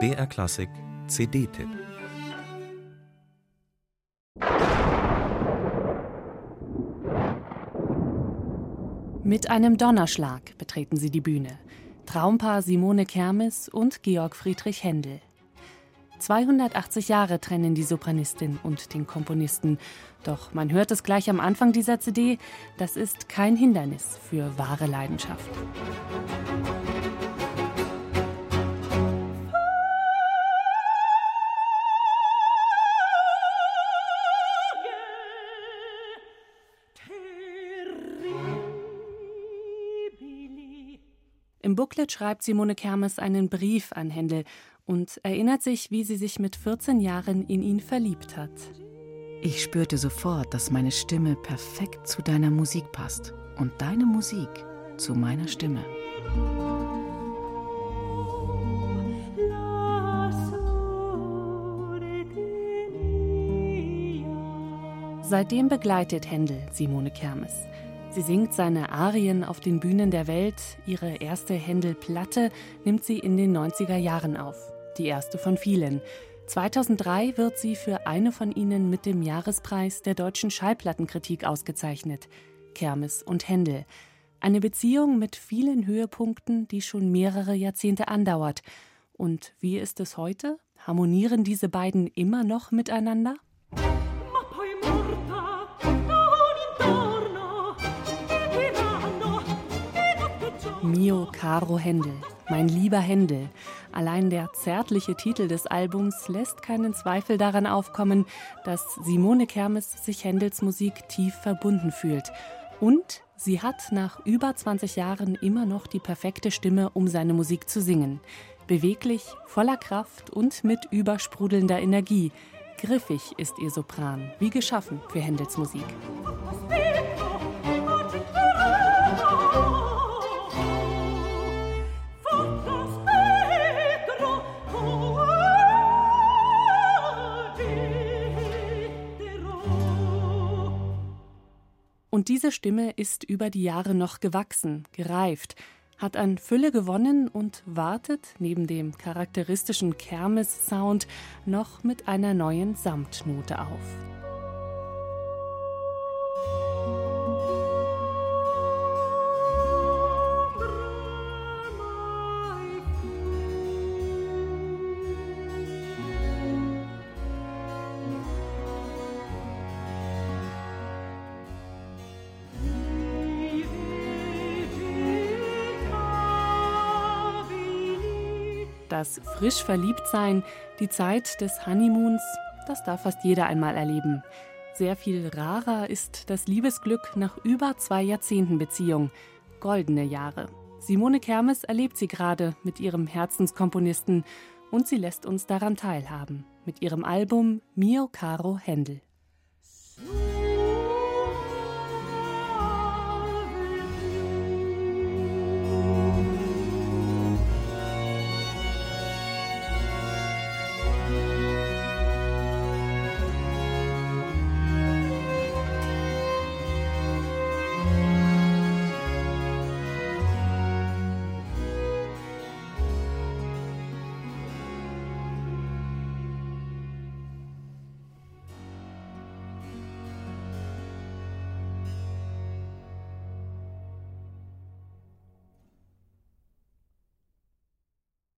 BR Klassik CD-Tipp Mit einem Donnerschlag betreten sie die Bühne. Traumpaar Simone Kermes und Georg Friedrich Händel. 280 Jahre trennen die Sopranistin und den Komponisten. Doch man hört es gleich am Anfang dieser CD, das ist kein Hindernis für wahre Leidenschaft. Im Booklet schreibt Simone Kermes einen Brief an Händel und erinnert sich, wie sie sich mit 14 Jahren in ihn verliebt hat. Ich spürte sofort, dass meine Stimme perfekt zu deiner Musik passt und deine Musik zu meiner Stimme. Seitdem begleitet Händel Simone Kermes. Sie singt seine Arien auf den Bühnen der Welt. Ihre erste Händel-Platte nimmt sie in den 90er Jahren auf. Die erste von vielen. 2003 wird sie für eine von ihnen mit dem Jahrespreis der deutschen Schallplattenkritik ausgezeichnet. Kermes und Händel. Eine Beziehung mit vielen Höhepunkten, die schon mehrere Jahrzehnte andauert. Und wie ist es heute? Harmonieren diese beiden immer noch miteinander? Caro Händel, mein lieber Händel. Allein der zärtliche Titel des Albums lässt keinen Zweifel daran aufkommen, dass Simone Kermes sich Händels Musik tief verbunden fühlt. Und sie hat nach über 20 Jahren immer noch die perfekte Stimme, um seine Musik zu singen. Beweglich, voller Kraft und mit übersprudelnder Energie. Griffig ist ihr Sopran, wie geschaffen für Händels Musik. Und diese Stimme ist über die Jahre noch gewachsen, gereift, hat an Fülle gewonnen und wartet neben dem charakteristischen Kermes-Sound noch mit einer neuen Samtnote auf. Das frisch verliebt sein, die Zeit des Honeymoons, das darf fast jeder einmal erleben. Sehr viel rarer ist das Liebesglück nach über zwei Jahrzehnten Beziehung. Goldene Jahre. Simone Kermes erlebt sie gerade mit ihrem Herzenskomponisten und sie lässt uns daran teilhaben mit ihrem Album Mio Caro Händel.